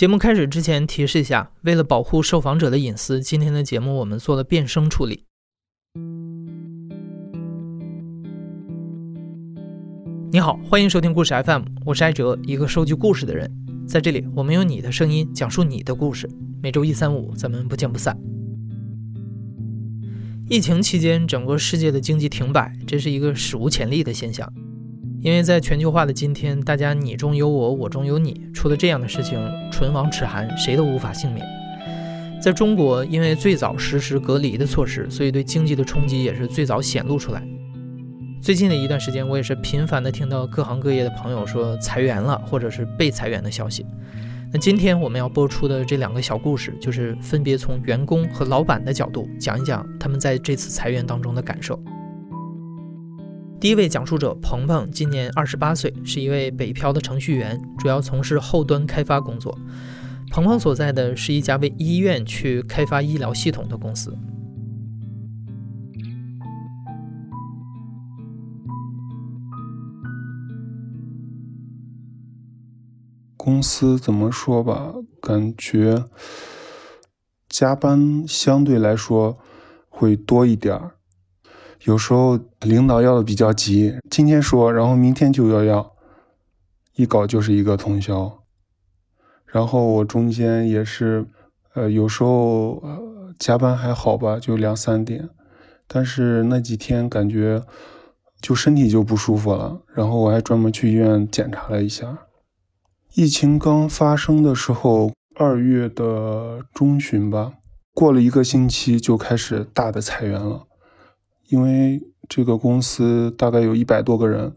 节目开始之前提示一下，为了保护受访者的隐私，今天的节目我们做了变声处理。你好，欢迎收听故事 FM，我是艾哲，一个收集故事的人。在这里，我们用你的声音讲述你的故事。每周一、三、五，咱们不见不散。疫情期间，整个世界的经济停摆，这是一个史无前例的现象。因为在全球化的今天，大家你中有我，我中有你，出了这样的事情，唇亡齿寒，谁都无法幸免。在中国，因为最早实施隔离的措施，所以对经济的冲击也是最早显露出来。最近的一段时间，我也是频繁的听到各行各业的朋友说裁员了，或者是被裁员的消息。那今天我们要播出的这两个小故事，就是分别从员工和老板的角度讲一讲他们在这次裁员当中的感受。第一位讲述者鹏鹏今年二十八岁，是一位北漂的程序员，主要从事后端开发工作。鹏鹏所在的是一家为医院去开发医疗系统的公司。公司怎么说吧，感觉加班相对来说会多一点儿。有时候领导要的比较急，今天说，然后明天就要要，一搞就是一个通宵。然后我中间也是，呃，有时候呃加班还好吧，就两三点，但是那几天感觉就身体就不舒服了，然后我还专门去医院检查了一下。疫情刚发生的时候，二月的中旬吧，过了一个星期就开始大的裁员了。因为这个公司大概有一百多个人，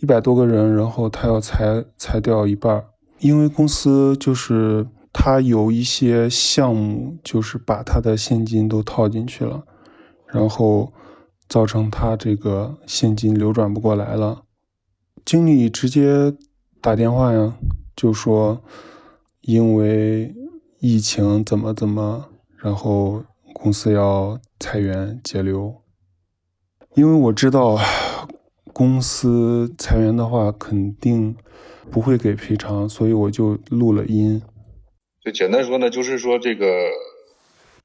一百多个人，然后他要裁裁掉一半。因为公司就是他有一些项目，就是把他的现金都套进去了，然后造成他这个现金流转不过来了。经理直接打电话呀，就说因为疫情怎么怎么，然后公司要裁员节流。因为我知道公司裁员的话肯定不会给赔偿，所以我就录了音。就简单说呢，就是说这个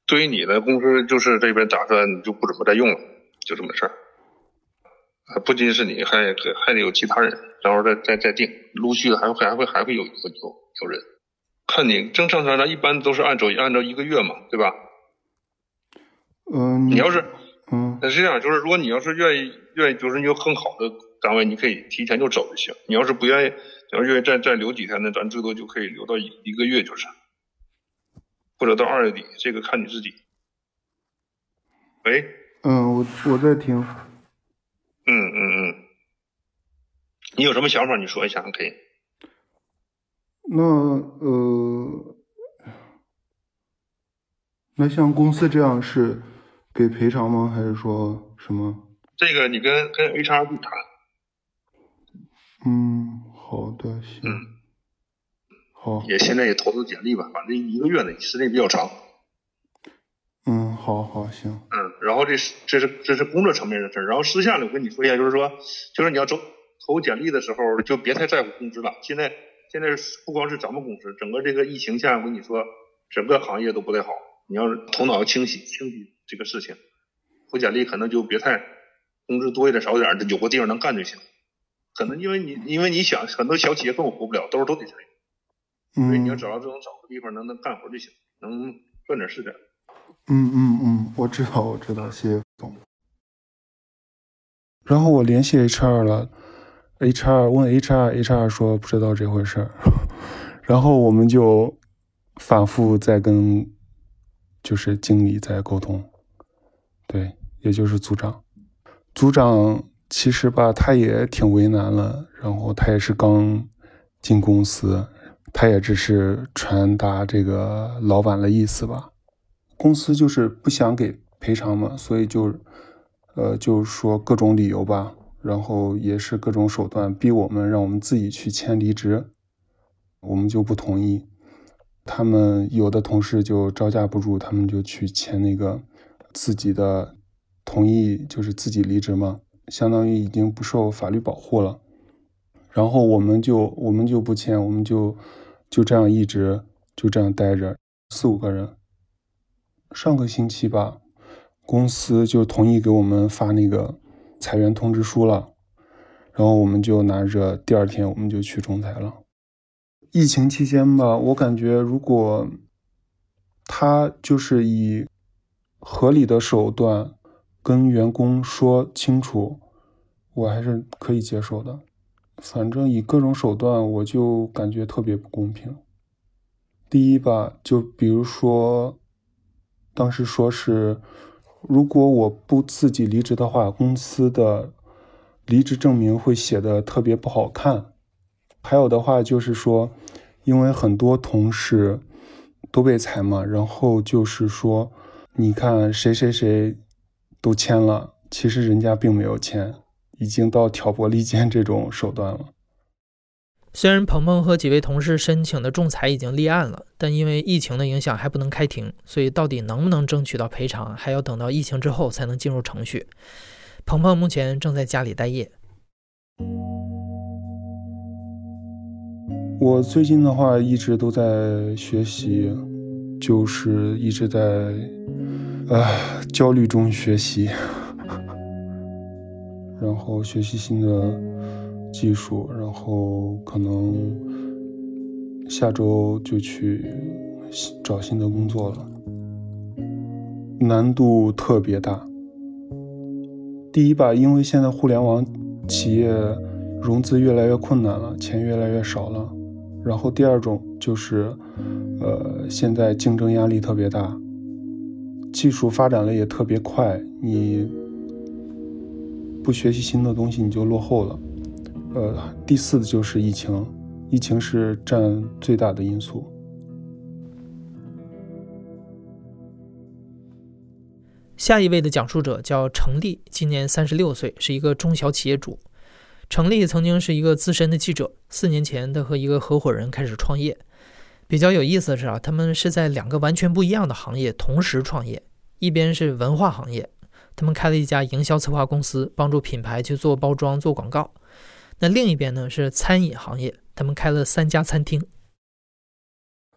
对于你的公司，就是这边打算就不怎么再用了，就这么事儿。不仅是你，还还得有其他人，然后再再再定，陆续还会还会还会有有有有人。看你正常来讲，一般都是按照按照一个月嘛，对吧？嗯，你要是。嗯，那是这样，就是如果你要是愿意，愿意就是你有更好的单位，你可以提前就走就行。你要是不愿意，要是愿意再再留几天呢，咱最多就可以留到一一个月，就是，或者到二月底，这个看你自己。喂，嗯，我我在听。嗯嗯嗯，你有什么想法？你说一下可以。那呃，那像公司这样是。给赔偿吗？还是说什么？这个你跟跟 HR 去谈。嗯，好的，行。嗯，好。也现在也投投简历吧，反正一个月呢，时间比较长。嗯，好好行。嗯，然后这是这是这是工作层面的事儿，然后私下里我跟你说一下，就是说，就是你要投投简历的时候，就别太在乎工资了。现在现在不光是咱们公司，整个这个疫情下，我跟你说，整个行业都不太好。你要是头脑要清晰，清晰。这个事情，投简历可能就别太工资多一点少一点，有个地方能干就行。可能因为你因为你想很多小企业根本活不了，都是都得裁员，所以你要找到这种找个地方能能干活就行，能赚点是点。嗯嗯嗯，我知道我知道，谢谢总。然后我联系 HR 了，HR 问 HR，HR 说不知道这回事儿，然后我们就反复在跟。就是经理在沟通，对，也就是组长。组长其实吧，他也挺为难了。然后他也是刚进公司，他也只是传达这个老板的意思吧。公司就是不想给赔偿嘛，所以就，呃，就说各种理由吧，然后也是各种手段逼我们，让我们自己去签离职，我们就不同意。他们有的同事就招架不住，他们就去签那个自己的同意，就是自己离职嘛，相当于已经不受法律保护了。然后我们就我们就不签，我们就就这样一直就这样待着，四五个人。上个星期吧，公司就同意给我们发那个裁员通知书了，然后我们就拿着，第二天我们就去仲裁了。疫情期间吧，我感觉如果他就是以合理的手段跟员工说清楚，我还是可以接受的。反正以各种手段，我就感觉特别不公平。第一吧，就比如说。当时说是，如果我不自己离职的话，公司的离职证明会写的特别不好看。还有的话就是说，因为很多同事都被裁嘛，然后就是说，你看谁谁谁都签了，其实人家并没有签，已经到挑拨离间这种手段了。虽然鹏鹏和几位同事申请的仲裁已经立案了，但因为疫情的影响还不能开庭，所以到底能不能争取到赔偿，还要等到疫情之后才能进入程序。鹏鹏目前正在家里待业。我最近的话一直都在学习，就是一直在啊焦虑中学习，然后学习新的。技术，然后可能下周就去找新的工作了，难度特别大。第一吧，因为现在互联网企业融资越来越困难了，钱越来越少了。然后第二种就是，呃，现在竞争压力特别大，技术发展的也特别快，你不学习新的东西，你就落后了。呃，第四就是疫情，疫情是占最大的因素。下一位的讲述者叫程立，今年三十六岁，是一个中小企业主。程立曾经是一个资深的记者，四年前他和一个合伙人开始创业。比较有意思的是啊，他们是在两个完全不一样的行业同时创业，一边是文化行业，他们开了一家营销策划公司，帮助品牌去做包装、做广告。那另一边呢是餐饮行业，他们开了三家餐厅。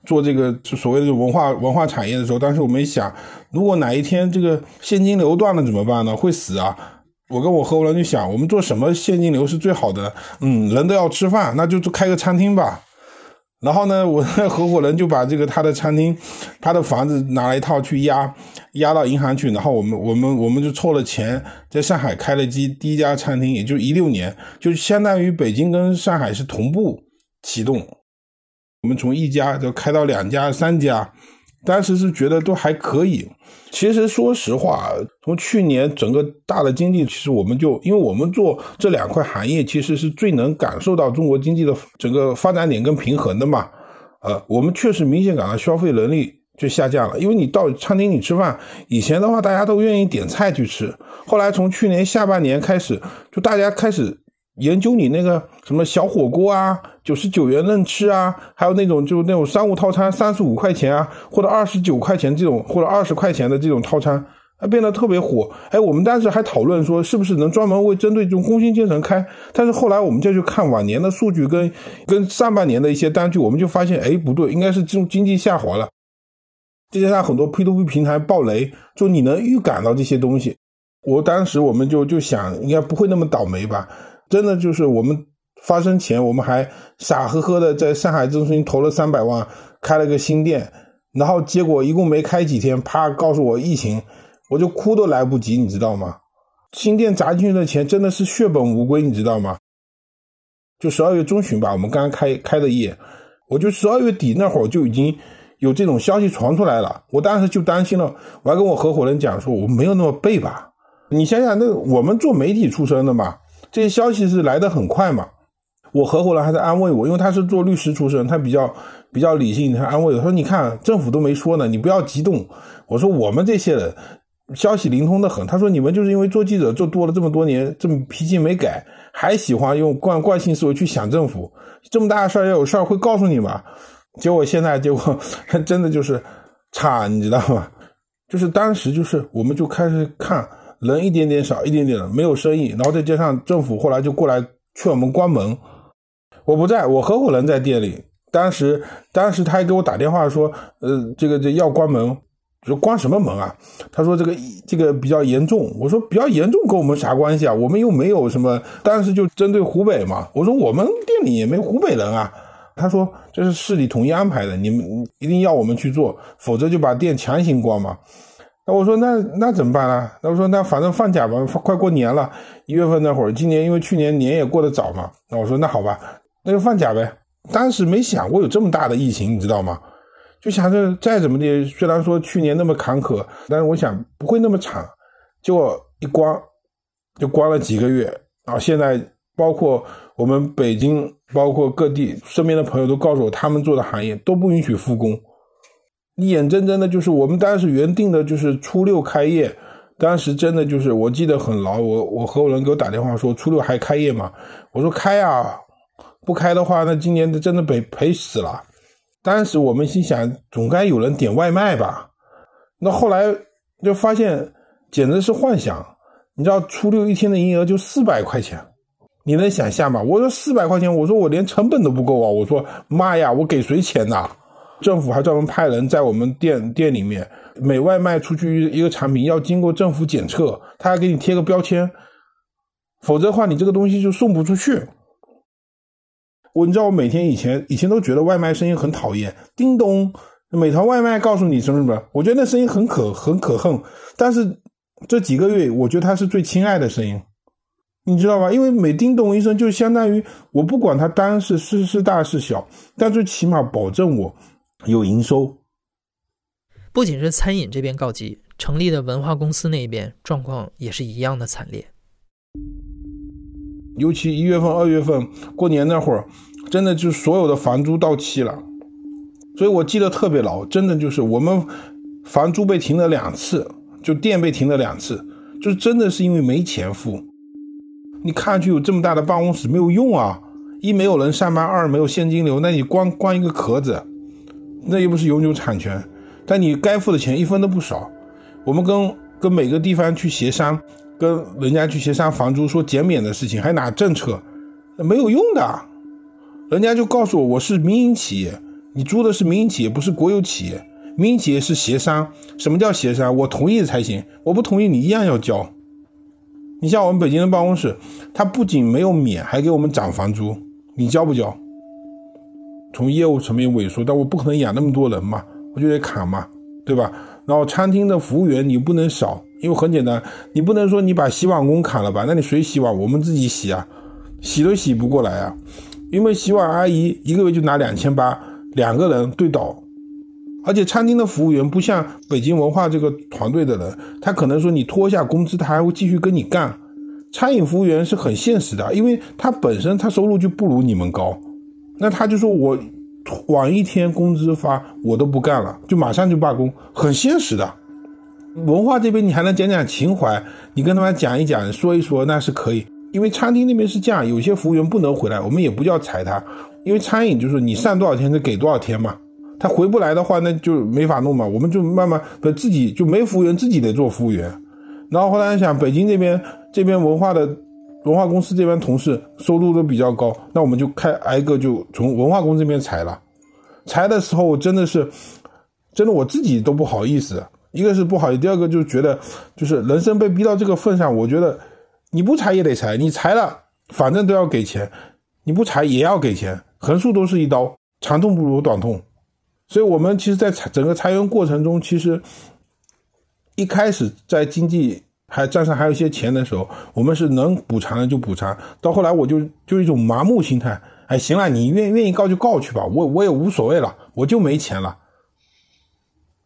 做这个所谓的文化文化产业的时候，当时我们想，如果哪一天这个现金流断了怎么办呢？会死啊！我跟我合伙人就想，我们做什么现金流是最好的？嗯，人都要吃饭，那就开个餐厅吧。然后呢，我的合伙人就把这个他的餐厅，他的房子拿了一套去押，押到银行去。然后我们我们我们就凑了钱，在上海开了第第一家餐厅，也就一六年，就相当于北京跟上海是同步启动。我们从一家就开到两家、三家。当时是觉得都还可以。其实说实话，从去年整个大的经济，其实我们就因为我们做这两块行业，其实是最能感受到中国经济的整个发展点跟平衡的嘛。呃，我们确实明显感到消费能力就下降了。因为你到餐厅里吃饭，以前的话大家都愿意点菜去吃，后来从去年下半年开始，就大家开始。研究你那个什么小火锅啊，九十九元任吃啊，还有那种就那种商务套餐三十五块钱啊，或者二十九块钱这种，或者二十块钱的这种套餐，啊变得特别火。哎，我们当时还讨论说，是不是能专门为针对这种工薪阶层开？但是后来我们再去看往年的数据跟跟上半年的一些单据，我们就发现，哎，不对，应该是这种经济下滑了。再加上很多 P to P 平台爆雷，就你能预感到这些东西。我当时我们就就想，应该不会那么倒霉吧。真的就是我们发生前，我们还傻呵呵的在上海中心投了三百万，开了个新店，然后结果一共没开几天，啪告诉我疫情，我就哭都来不及，你知道吗？新店砸进去的钱真的是血本无归，你知道吗？就十二月中旬吧，我们刚开开的业，我就十二月底那会儿就已经有这种消息传出来了，我当时就担心了，我还跟我合伙人讲说，我没有那么背吧？你想想，那我们做媒体出身的嘛。这些消息是来的很快嘛？我合伙人还在安慰我，因为他是做律师出身，他比较比较理性，他安慰我说：“你看政府都没说呢，你不要激动。”我说：“我们这些人消息灵通的很。”他说：“你们就是因为做记者做多了这么多年，这么脾气没改，还喜欢用惯惯性思维去想政府，这么大的事儿要有事儿会告诉你吗？”结果现在结果真的就是差，你知道吗？就是当时就是我们就开始看。人一点点少，一点点的没有生意，然后再加上政府后来就过来劝我们关门。我不在，我合伙人在店里，当时当时他还给我打电话说，呃，这个这要关门，说关什么门啊？他说这个这个比较严重。我说比较严重跟我们啥关系啊？我们又没有什么，当时就针对湖北嘛。我说我们店里也没湖北人啊。他说这是市里统一安排的，你们一定要我们去做，否则就把店强行关嘛。那我说那那怎么办啊？那我说那反正放假吧，快过年了，一月份那会儿，今年因为去年年也过得早嘛。那我说那好吧，那就放假呗。当时没想过有这么大的疫情，你知道吗？就想着再怎么的，虽然说去年那么坎坷，但是我想不会那么惨。结果一关就关了几个月啊！现在包括我们北京，包括各地身边的朋友都告诉我，他们做的行业都不允许复工。你眼睁睁的，就是我们当时原定的就是初六开业，当时真的就是我记得很牢。我我合伙人给我打电话说初六还开业吗？我说开啊，不开的话，那今年真的被赔死了。当时我们心想，总该有人点外卖吧？那后来就发现简直是幻想。你知道初六一天的营业额就四百块钱，你能想象吗？我说四百块钱，我说我连成本都不够啊！我说妈呀，我给谁钱呐？政府还专门派人在我们店店里面，每外卖出去一个产品要经过政府检测，他还给你贴个标签，否则的话你这个东西就送不出去。我你知道我每天以前以前都觉得外卖声音很讨厌，叮咚，美团外卖告诉你什么什么，我觉得那声音很可很可恨。但是这几个月，我觉得它是最亲爱的声音，你知道吧？因为每叮咚一声，就相当于我不管它单是是是大是小，但最起码保证我。有营收，不仅是餐饮这边告急，成立的文化公司那边状况也是一样的惨烈。尤其一月份、二月份过年那会儿，真的就所有的房租到期了，所以我记得特别牢，真的就是我们房租被停了两次，就店被停了两次，就真的是因为没钱付。你看上去有这么大的办公室没有用啊，一没有人上班，二没有现金流，那你光关一个壳子。那又不是永久产权，但你该付的钱一分都不少。我们跟跟每个地方去协商，跟人家去协商房租说减免的事情，还拿政策，没有用的。人家就告诉我，我是民营企业，你租的是民营企业，不是国有企业。民营企业是协商，什么叫协商？我同意才行，我不同意你一样要交。你像我们北京的办公室，他不仅没有免，还给我们涨房租，你交不交？从业务层面萎缩，但我不可能养那么多人嘛，我就得砍嘛，对吧？然后餐厅的服务员你不能少，因为很简单，你不能说你把洗碗工砍了吧？那你谁洗碗？我们自己洗啊，洗都洗不过来啊，因为洗碗阿姨一个月就拿两千八，两个人对倒，而且餐厅的服务员不像北京文化这个团队的人，他可能说你拖一下工资，他还会继续跟你干。餐饮服务员是很现实的，因为他本身他收入就不如你们高。那他就说我晚一天工资发，我都不干了，就马上就罢工，很现实的。文化这边你还能讲讲情怀，你跟他们讲一讲，说一说那是可以。因为餐厅那边是这样，有些服务员不能回来，我们也不叫裁他，因为餐饮就是你上多少天就给多少天嘛。他回不来的话，那就没法弄嘛，我们就慢慢不自己就没服务员，自己得做服务员。然后后来想，北京这边这边文化的。文化公司这边同事收入都比较高，那我们就开挨个就从文化公司这边裁了。裁的时候真的是，真的我自己都不好意思。一个是不好意思，第二个就觉得就是人生被逼到这个份上，我觉得你不裁也得裁，你裁了反正都要给钱，你不裁也要给钱，横竖都是一刀，长痛不如短痛。所以我们其实，在裁整个裁员过程中，其实一开始在经济。还账上还有一些钱的时候，我们是能补偿的就补偿。到后来我就就一种麻木心态，哎，行了，你愿愿意告就告去吧，我我也无所谓了，我就没钱了。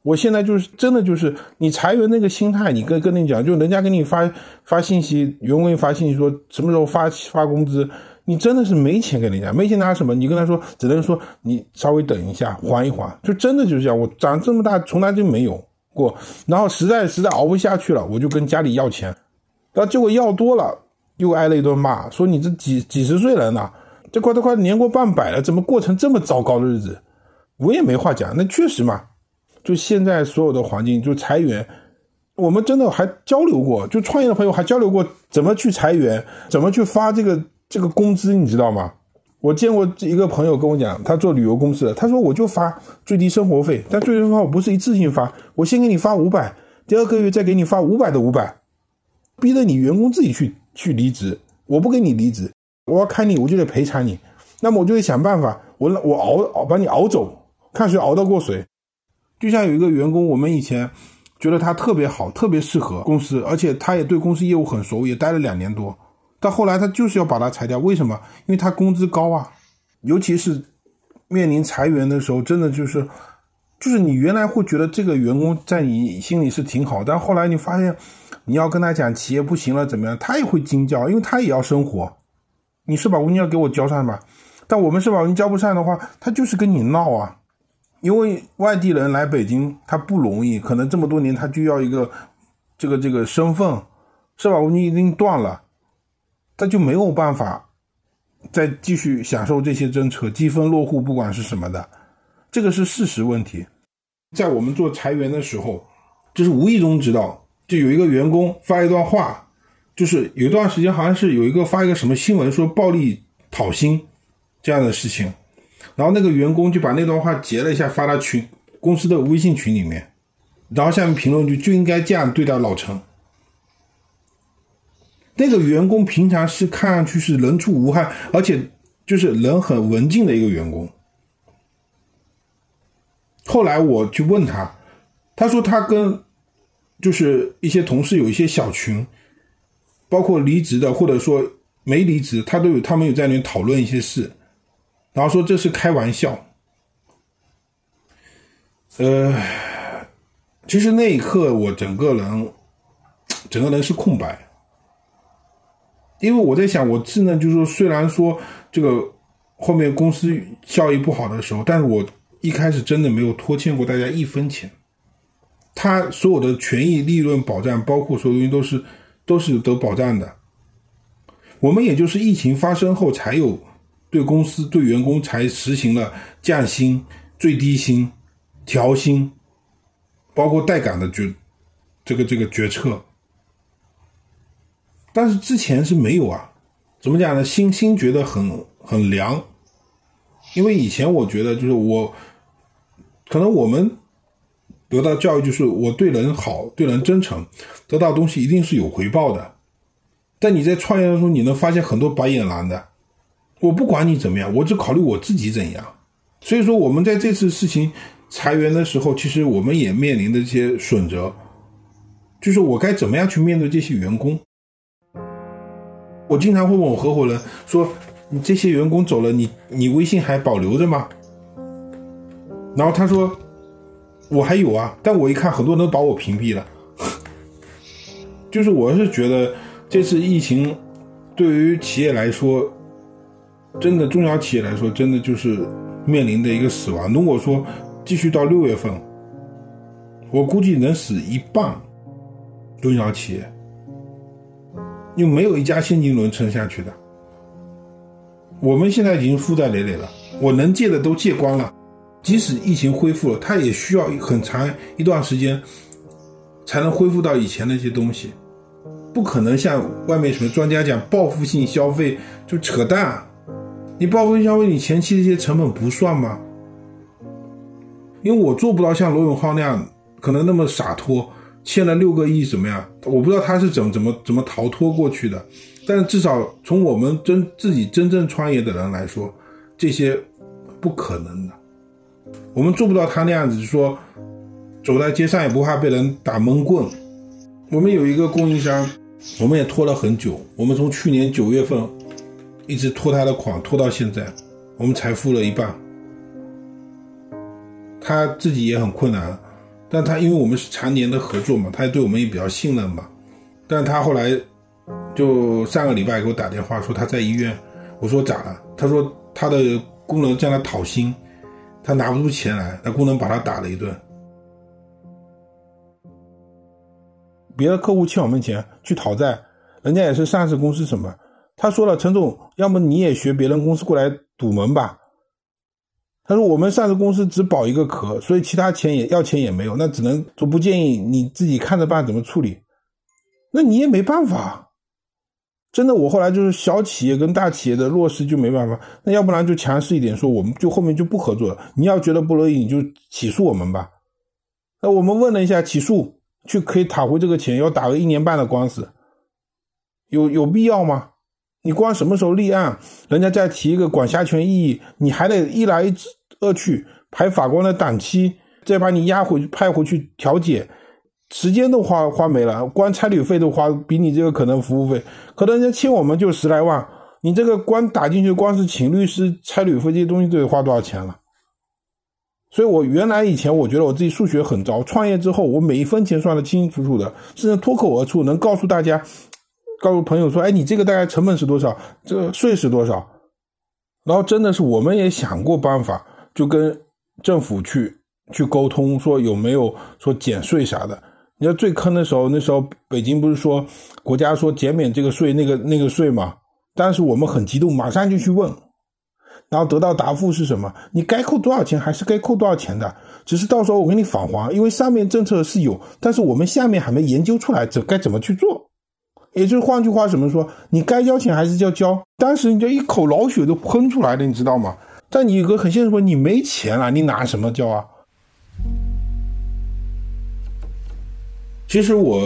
我现在就是真的就是你裁员那个心态，你跟跟你讲，就人家给你发发信息，员工给你发信息说什么时候发发工资，你真的是没钱给人家，没钱拿什么？你跟他说，只能说你稍微等一下，缓一缓，就真的就是这样。我长这么大从来就没有。过，然后实在实在熬不下去了，我就跟家里要钱，然后结果要多了，又挨了一顿骂，说你这几几十岁人了，这快都快年过半百了，怎么过成这么糟糕的日子？我也没话讲，那确实嘛，就现在所有的环境就裁员，我们真的还交流过，就创业的朋友还交流过怎么去裁员，怎么去发这个这个工资，你知道吗？我见过一个朋友跟我讲，他做旅游公司的，他说我就发最低生活费，但最低生活费不是一次性发，我先给你发五百，第二个月再给你发五百的五百，逼着你员工自己去去离职，我不给你离职，我要开你我就得赔偿你，那么我就得想办法，我我熬熬把你熬走，看谁熬得过谁。就像有一个员工，我们以前觉得他特别好，特别适合公司，而且他也对公司业务很熟，也待了两年多。到后来他就是要把他裁掉，为什么？因为他工资高啊，尤其是面临裁员的时候，真的就是，就是你原来会觉得这个员工在你心里是挺好，但后来你发现你要跟他讲企业不行了怎么样，他也会惊叫，因为他也要生活。你是把物金要给我交上吧，但我们是把物金交不上的话，他就是跟你闹啊。因为外地人来北京他不容易，可能这么多年他就要一个这个这个身份，社保物金一定断了。他就没有办法再继续享受这些政策，积分落户，不管是什么的，这个是事实问题。在我们做裁员的时候，就是无意中知道，就有一个员工发一段话，就是有一段时间好像是有一个发一个什么新闻说暴力讨薪这样的事情，然后那个员工就把那段话截了一下发到群公司的微信群里面，然后下面评论就就应该这样对待老陈。那个员工平常是看上去是人畜无害，而且就是人很文静的一个员工。后来我去问他，他说他跟就是一些同事有一些小群，包括离职的或者说没离职，他都有他们有在里面讨论一些事，然后说这是开玩笑。呃，其实那一刻我整个人整个人是空白。因为我在想，我智能就是说，虽然说这个后面公司效益不好的时候，但是我一开始真的没有拖欠过大家一分钱。他所有的权益、利润保障，包括所有东西都是都是得保障的。我们也就是疫情发生后，才有对公司、对员工才实行了降薪、最低薪、调薪，包括待岗的决这个这个决策。但是之前是没有啊，怎么讲呢？心心觉得很很凉，因为以前我觉得就是我，可能我们得到教育就是我对人好，对人真诚，得到东西一定是有回报的。但你在创业的时候，你能发现很多白眼狼的，我不管你怎么样，我只考虑我自己怎样。所以说，我们在这次事情裁员的时候，其实我们也面临的这些损折，就是我该怎么样去面对这些员工。我经常会问我合伙人说：“你这些员工走了，你你微信还保留着吗？”然后他说：“我还有啊，但我一看，很多人都把我屏蔽了。”就是我是觉得这次疫情对于企业来说，真的中小企业来说，真的就是面临的一个死亡。如果说继续到六月份，我估计能死一半中小企业。又没有一家现金轮撑下去的。我们现在已经负债累累了，我能借的都借光了。即使疫情恢复了，它也需要很长一段时间才能恢复到以前那些东西，不可能像外面什么专家讲报复性消费就扯淡。你报复性消费，你前期这些成本不算吗？因为我做不到像罗永浩那样，可能那么洒脱。欠了六个亿怎么样？我不知道他是怎么怎么怎么逃脱过去的，但至少从我们真自己真正创业的人来说，这些不可能的。我们做不到他那样子，说走在街上也不怕被人打闷棍。我们有一个供应商，我们也拖了很久，我们从去年九月份一直拖他的款，拖到现在，我们才付了一半，他自己也很困难。但他因为我们是常年的合作嘛，他对我们也比较信任嘛。但他后来就上个礼拜给我打电话说他在医院，我说咋了？他说他的工人向他讨薪，他拿不出钱来，那工人把他打了一顿。别的客户欠我们钱去讨债，人家也是上市公司什么？他说了，陈总，要么你也学别人公司过来堵门吧。他说：“我们上市公司只保一个壳，所以其他钱也要钱也没有，那只能说不建议你自己看着办怎么处理。那你也没办法，真的，我后来就是小企业跟大企业的落实就没办法，那要不然就强势一点说，我们就后面就不合作了。你要觉得不乐意，你就起诉我们吧。那我们问了一下，起诉去可以讨回这个钱，要打个一年半的官司，有有必要吗？你光什么时候立案，人家再提一个管辖权异议，你还得一来二去排法官的档期，再把你押回派回去调解。时间都花花没了，光差旅费都花比你这个可能服务费，可能人家欠我们就十来万，你这个光打进去，光是请律师、差旅费这些东西都得花多少钱了？所以我原来以前我觉得我自己数学很糟，创业之后我每一分钱算得清清楚楚的，甚至脱口而出能告诉大家，告诉朋友说，哎，你这个大概成本是多少，这个税是多少？然后真的是我们也想过办法，就跟政府去去沟通，说有没有说减税啥的。你要最坑的时候，那时候北京不是说国家说减免这个税、那个那个税嘛？当时我们很激动，马上就去问，然后得到答复是什么？你该扣多少钱还是该扣多少钱的，只是到时候我给你返还，因为上面政策是有，但是我们下面还没研究出来这该怎么去做。也就是换句话怎么说？你该交钱还是要交？当时你就一口老血都喷出来了，你知道吗？但你有个很现实说，你没钱了，你拿什么交啊？其实我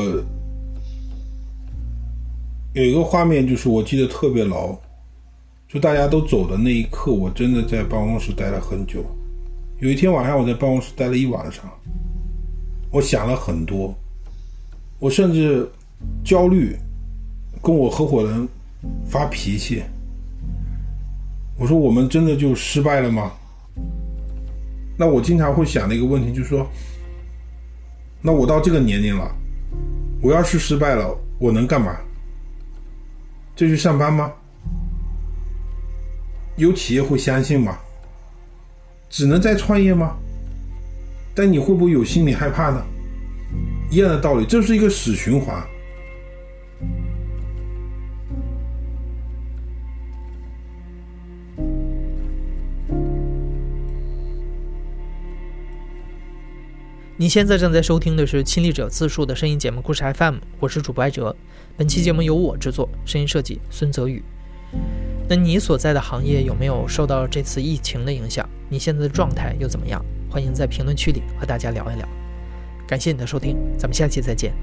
有一个画面，就是我记得特别牢，就大家都走的那一刻，我真的在办公室待了很久。有一天晚上，我在办公室待了一晚上，我想了很多，我甚至焦虑，跟我合伙人发脾气。我说：“我们真的就失败了吗？”那我经常会想的一个问题就是说。那我到这个年龄了，我要是失败了，我能干嘛？继续上班吗？有企业会相信吗？只能再创业吗？但你会不会有心理害怕呢？一样的道理，这是一个死循环。你现在正在收听的是《亲历者自述》的声音节目《故事 FM》，我是主播艾哲。本期节目由我制作，声音设计孙泽宇。那你所在的行业有没有受到这次疫情的影响？你现在的状态又怎么样？欢迎在评论区里和大家聊一聊。感谢你的收听，咱们下期再见。